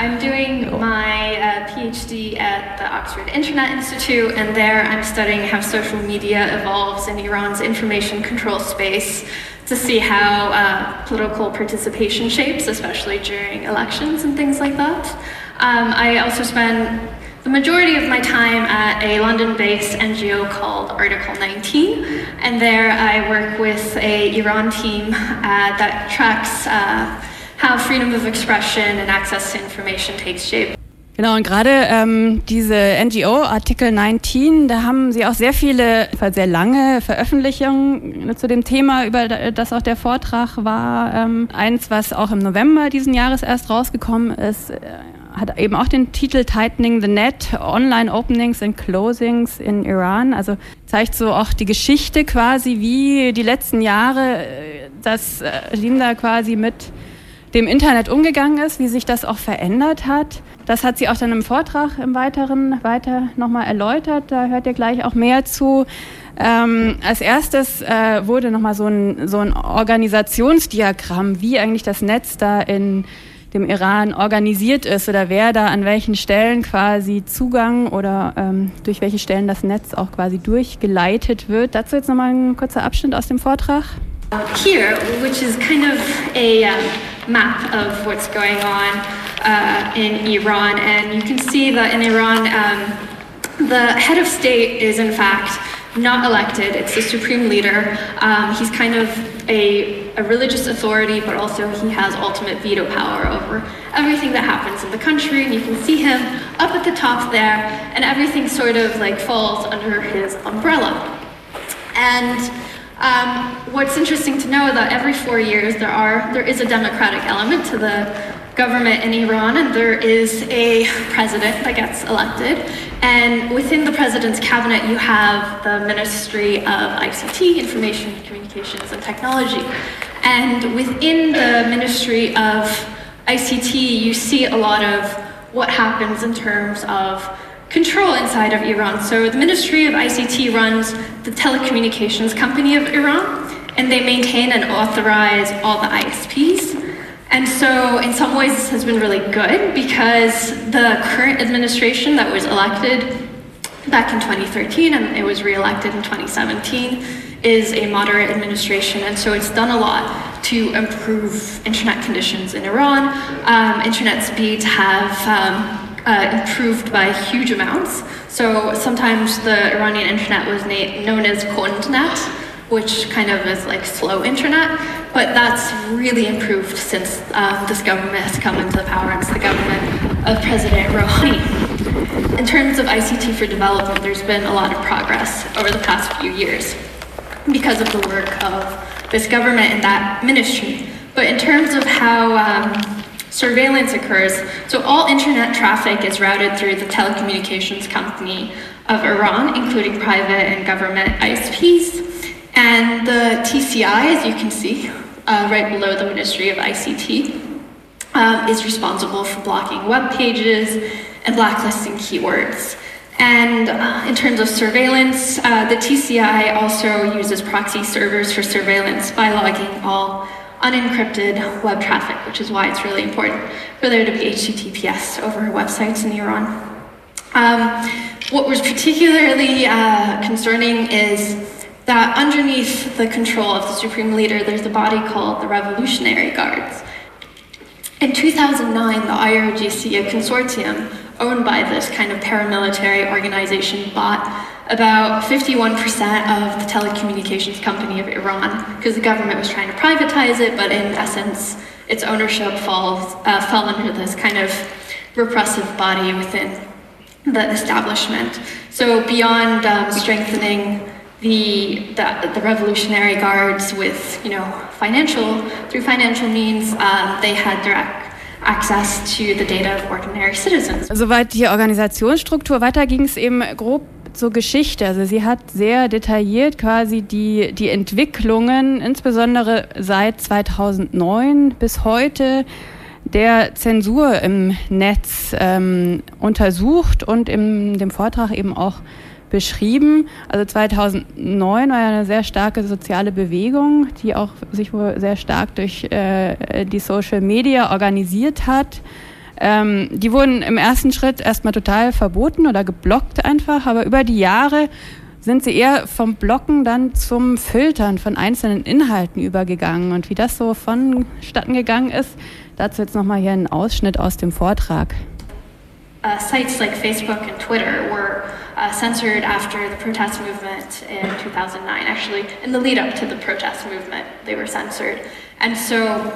I'm doing my uh, PhD at the Oxford Internet Institute, and there I'm studying how social media evolves in Iran's information control space to see how uh, political participation shapes, especially during elections and things like that. Um, I also spend the majority of my time at a London based NGO called Article 19, and there I work with a Iran team uh, that tracks. How freedom of expression and access to information takes shape. Genau, und gerade ähm, diese NGO, Artikel 19, da haben sie auch sehr viele, sehr lange Veröffentlichungen zu dem Thema, über das auch der Vortrag war. Ähm, eins, was auch im November diesen Jahres erst rausgekommen ist, äh, hat eben auch den Titel Tightening the Net, Online Openings and Closings in Iran. Also zeigt so auch die Geschichte quasi, wie die letzten Jahre äh, das Regime da quasi mit dem Internet umgegangen ist, wie sich das auch verändert hat. Das hat sie auch dann im Vortrag im Weiteren weiter nochmal erläutert. Da hört ihr gleich auch mehr zu. Ähm, als erstes äh, wurde nochmal so ein, so ein Organisationsdiagramm, wie eigentlich das Netz da in dem Iran organisiert ist oder wer da an welchen Stellen quasi Zugang oder ähm, durch welche Stellen das Netz auch quasi durchgeleitet wird. Dazu jetzt nochmal ein kurzer Abschnitt aus dem Vortrag. Here, which is kind of a um, map of what's going on uh, in Iran. And you can see that in Iran, um, the head of state is in fact not elected, it's the supreme leader. Um, he's kind of a, a religious authority, but also he has ultimate veto power over everything that happens in the country. And you can see him up at the top there, and everything sort of like falls under his umbrella. And um, what's interesting to know that every four years there are there is a democratic element to the government in Iran, and there is a president that gets elected. And within the president's cabinet, you have the Ministry of ICT, Information Communications and Technology. And within the Ministry of ICT, you see a lot of what happens in terms of control inside of Iran. So the Ministry of ICT runs the telecommunications company of Iran, and they maintain and authorize all the ISPs. And so, in some ways, this has been really good because the current administration that was elected back in 2013 and it was reelected in 2017 is a moderate administration, and so it's done a lot to improve internet conditions in Iran. Um, internet speeds have um, uh, improved by huge amounts. So sometimes the Iranian internet was known as Kondnet, which kind of is like slow internet, but that's really improved since um, this government has come into power. It's the government of President Rouhani. In terms of ICT for development, there's been a lot of progress over the past few years because of the work of this government and that ministry. But in terms of how um, surveillance occurs. So all internet traffic is routed through the telecommunications company of Iran, including private and government ISPs. And the TCI, as you can see, uh, right below the Ministry of ICT, um, is responsible for blocking web pages and blacklisting keywords. And uh, in terms of surveillance, uh, the TCI also uses proxy servers for surveillance by logging all unencrypted web traffic, which is why it's really important for there to be HTTPS over websites in Iran. Um, what was particularly uh, concerning is that underneath the control of the supreme leader, there's a body called the Revolutionary Guards. In 2009, the IRGC, a consortium owned by this kind of paramilitary organization, bought about 51% of the telecommunications company of Iran because the government was trying to privatize it, but in essence, its ownership falls, uh, fell under this kind of repressive body within the establishment. So beyond um, strengthening the, the, the Revolutionary Guards with you know financial through financial means, um, they had direct access to the data of ordinary citizens. Soweit die Organisationsstruktur. Weiter ging es eben grob zur Geschichte. Also sie hat sehr detailliert quasi die, die Entwicklungen, insbesondere seit 2009 bis heute, der Zensur im Netz ähm, untersucht und in dem Vortrag eben auch beschrieben. Also 2009 war ja eine sehr starke soziale Bewegung, die auch sich wohl sehr stark durch äh, die Social Media organisiert hat Ähm, die wurden im ersten Schritt erstmal total verboten oder geblockt einfach, aber über die Jahre sind sie eher vom Blocken dann zum Filtern von einzelnen Inhalten übergegangen. Und wie das so vonstatten gegangen ist, dazu jetzt nochmal hier ein Ausschnitt aus dem Vortrag. Uh, sites like Facebook and Twitter were uh, censored after the protest movement in 2009. Actually, in the lead up to the protest movement, they were censored. And so,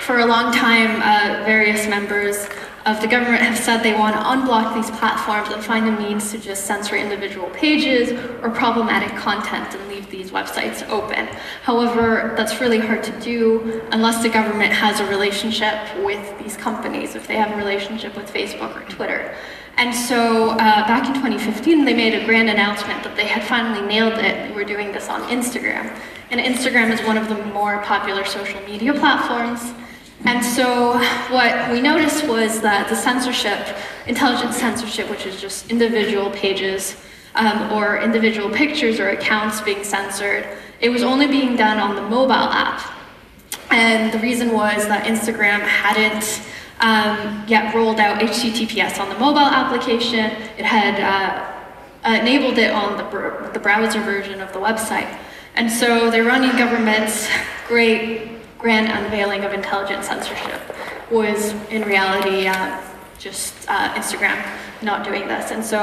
for a long time, uh, various members of the government have said they want to unblock these platforms and find a means to just censor individual pages or problematic content and leave these websites open. However, that's really hard to do unless the government has a relationship with these companies, if they have a relationship with Facebook or Twitter. And so uh, back in 2015, they made a grand announcement that they had finally nailed it. They were doing this on Instagram. And Instagram is one of the more popular social media platforms. And so what we noticed was that the censorship, intelligent censorship, which is just individual pages um, or individual pictures or accounts being censored, it was only being done on the mobile app. And the reason was that Instagram hadn't um, yet rolled out HTTPS on the mobile application. It had uh, enabled it on the, br- the browser version of the website. And so the Iranian government's great grand unveiling of intelligent censorship was in reality uh, just uh, Instagram not doing this. And so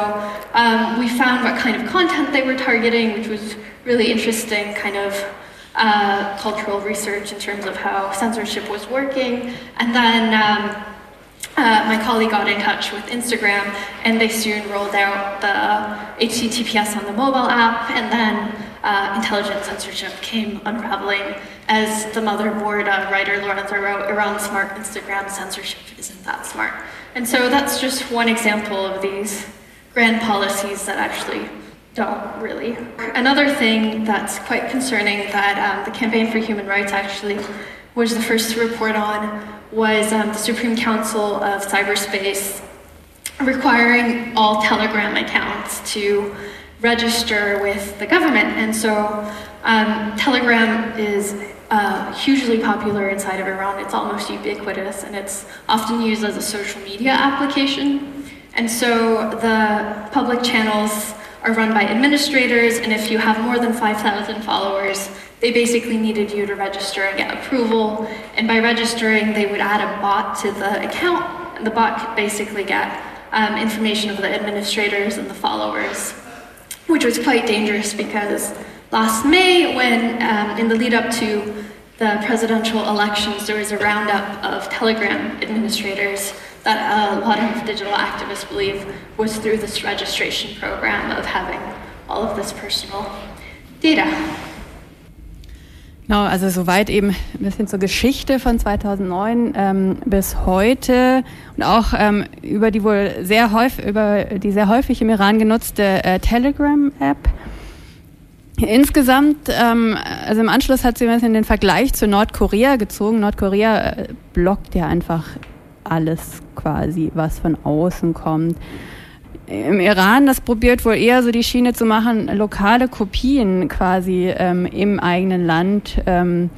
um, we found what kind of content they were targeting, which was really interesting kind of uh, cultural research in terms of how censorship was working. And then um, uh, my colleague got in touch with Instagram, and they soon rolled out the HTTPS on the mobile app, and then uh, intelligent censorship came unraveling as the motherboard uh, writer Lorenzo wrote, Iran smart, Instagram censorship isn't that smart. And so that's just one example of these grand policies that actually don't really. Another thing that's quite concerning that um, the Campaign for Human Rights actually was the first to report on was um, the Supreme Council of Cyberspace requiring all Telegram accounts to register with the government. And so um, Telegram is uh, hugely popular inside of Iran. It's almost ubiquitous and it's often used as a social media application. And so the public channels are run by administrators, and if you have more than 5,000 followers, they basically needed you to register and get approval. And by registering, they would add a bot to the account, and the bot could basically get um, information of the administrators and the followers which was quite dangerous because last May, when um, in the lead up to the presidential elections, there was a roundup of Telegram administrators that a lot of digital activists believe was through this registration program of having all of this personal data. Genau, also soweit eben ein bisschen zur Geschichte von 2009 ähm, bis heute und auch ähm, über die wohl sehr häufig, über die sehr häufig im Iran genutzte äh, Telegram-App. Insgesamt, ähm, also im Anschluss hat sie ein bisschen den Vergleich zu Nordkorea gezogen. Nordkorea äh, blockt ja einfach alles quasi, was von außen kommt im Iran, das probiert wohl eher so die Schiene zu machen, lokale Kopien quasi ähm, im eigenen Land, ähm,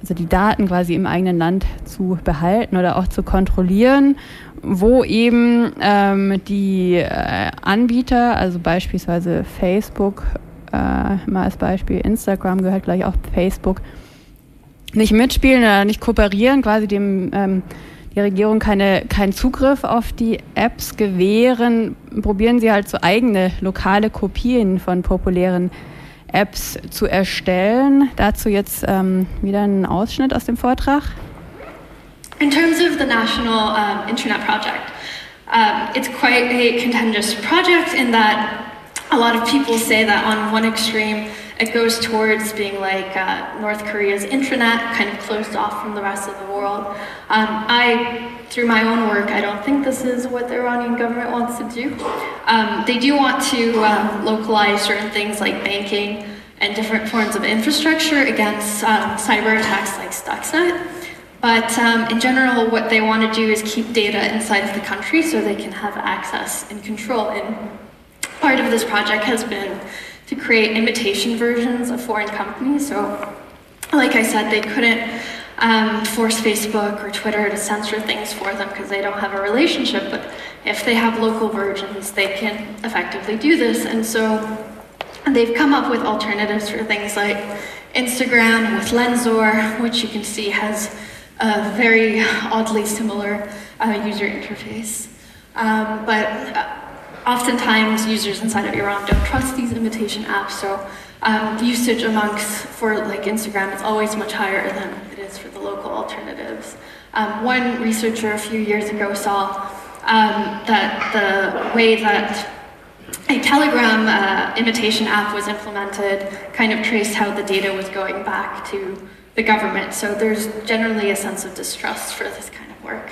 also die Daten quasi im eigenen Land zu behalten oder auch zu kontrollieren, wo eben ähm, die äh, Anbieter, also beispielsweise Facebook, äh, mal als Beispiel, Instagram gehört gleich auch Facebook, nicht mitspielen oder nicht kooperieren, quasi dem ähm, die Regierung keine, keinen Zugriff auf die Apps gewähren, probieren sie halt so eigene lokale Kopien von populären Apps zu erstellen. Dazu jetzt ähm, wieder ein Ausschnitt aus dem Vortrag. In terms of the National um, Internet Project, um, it's quite a contentious project in that a lot of people say that on one extreme, it goes towards being like uh, North Korea's intranet, kind of closed off from the rest of the world. Um, I, through my own work, I don't think this is what the Iranian government wants to do. Um, they do want to um, localize certain things like banking and different forms of infrastructure against um, cyber attacks like Stuxnet. But um, in general, what they want to do is keep data inside of the country so they can have access and control. And part of this project has been to create imitation versions of foreign companies. So, like I said, they couldn't um, force Facebook or Twitter to censor things for them because they don't have a relationship. But if they have local versions, they can effectively do this. And so they've come up with alternatives for things like Instagram with Lenzor, which you can see has a very oddly similar uh, user interface. Um, but uh, oftentimes users inside of Iran don't trust these imitation apps, so um, usage amongst for like Instagram is always much higher than it is for the local alternatives. Um, one researcher a few years ago saw um, that the way that a Telegram uh, imitation app was implemented kind of traced how the data was going back to the government. So there's generally a sense of distrust for this kind of work.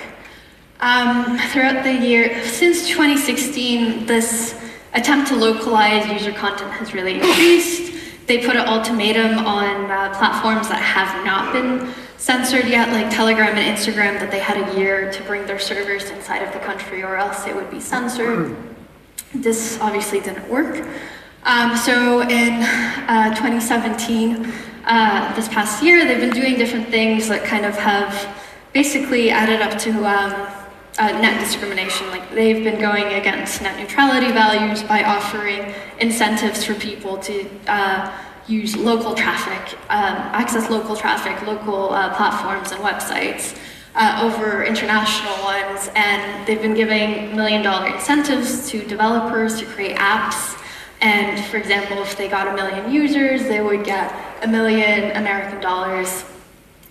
Um, throughout the year, since 2016, this attempt to localize user content has really increased. They put an ultimatum on uh, platforms that have not been censored yet, like Telegram and Instagram, that they had a year to bring their servers inside of the country or else it would be censored. This obviously didn't work. Um, so in uh, 2017, uh, this past year, they've been doing different things that kind of have basically added up to um, uh, net discrimination. Like they've been going against net neutrality values by offering incentives for people to uh, use local traffic, um, access local traffic, local uh, platforms and websites uh, over international ones. And they've been giving million dollar incentives to developers to create apps. And for example, if they got a million users, they would get a million American dollars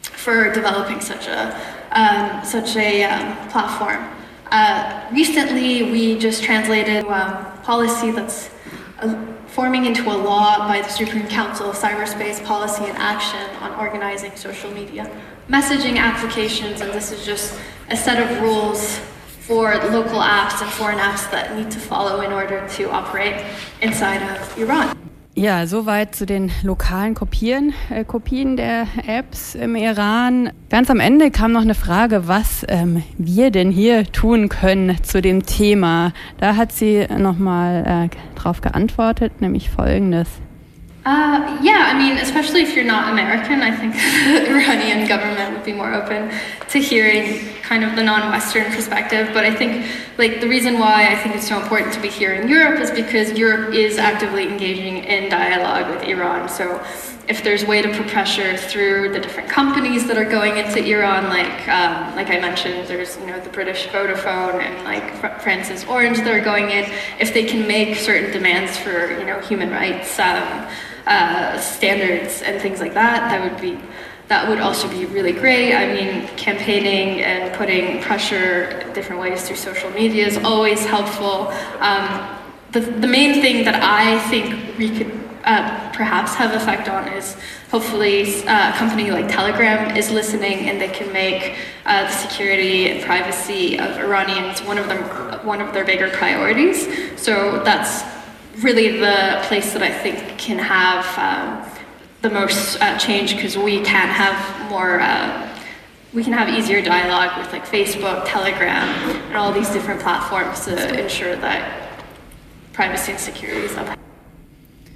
for developing such a um, such a um, platform. Uh, recently, we just translated a um, policy that's uh, forming into a law by the Supreme Council of Cyberspace Policy and Action on organizing social media messaging applications, and this is just a set of rules for local apps and foreign apps that need to follow in order to operate inside of Iran. Ja, soweit zu den lokalen Kopieren, äh, Kopien der Apps im Iran. Ganz am Ende kam noch eine Frage, was ähm, wir denn hier tun können zu dem Thema. Da hat sie nochmal äh, drauf geantwortet, nämlich folgendes. Uh, yeah, I mean, especially if you're not American, I think the Iranian government would be more open to hearing kind of the non-Western perspective. But I think, like, the reason why I think it's so important to be here in Europe is because Europe is actively engaging in dialogue with Iran. So if there's way to put pressure through the different companies that are going into Iran, like um, like I mentioned, there's you know the British Vodafone and like Fr- France's Orange that are going in. If they can make certain demands for you know human rights. Um, uh, standards and things like that, that would be that would also be really great. I mean, campaigning and putting pressure different ways through social media is always helpful. Um, the, the main thing that I think we could uh, perhaps have effect on is hopefully uh, a company like Telegram is listening and they can make uh, the security and privacy of Iranians one of them one of their bigger priorities. So that's really the place that I think can have um, the most uh, change because we can have more, uh, we can have easier dialogue with like Facebook, Telegram, and all these different platforms to ensure that privacy and security is upheld.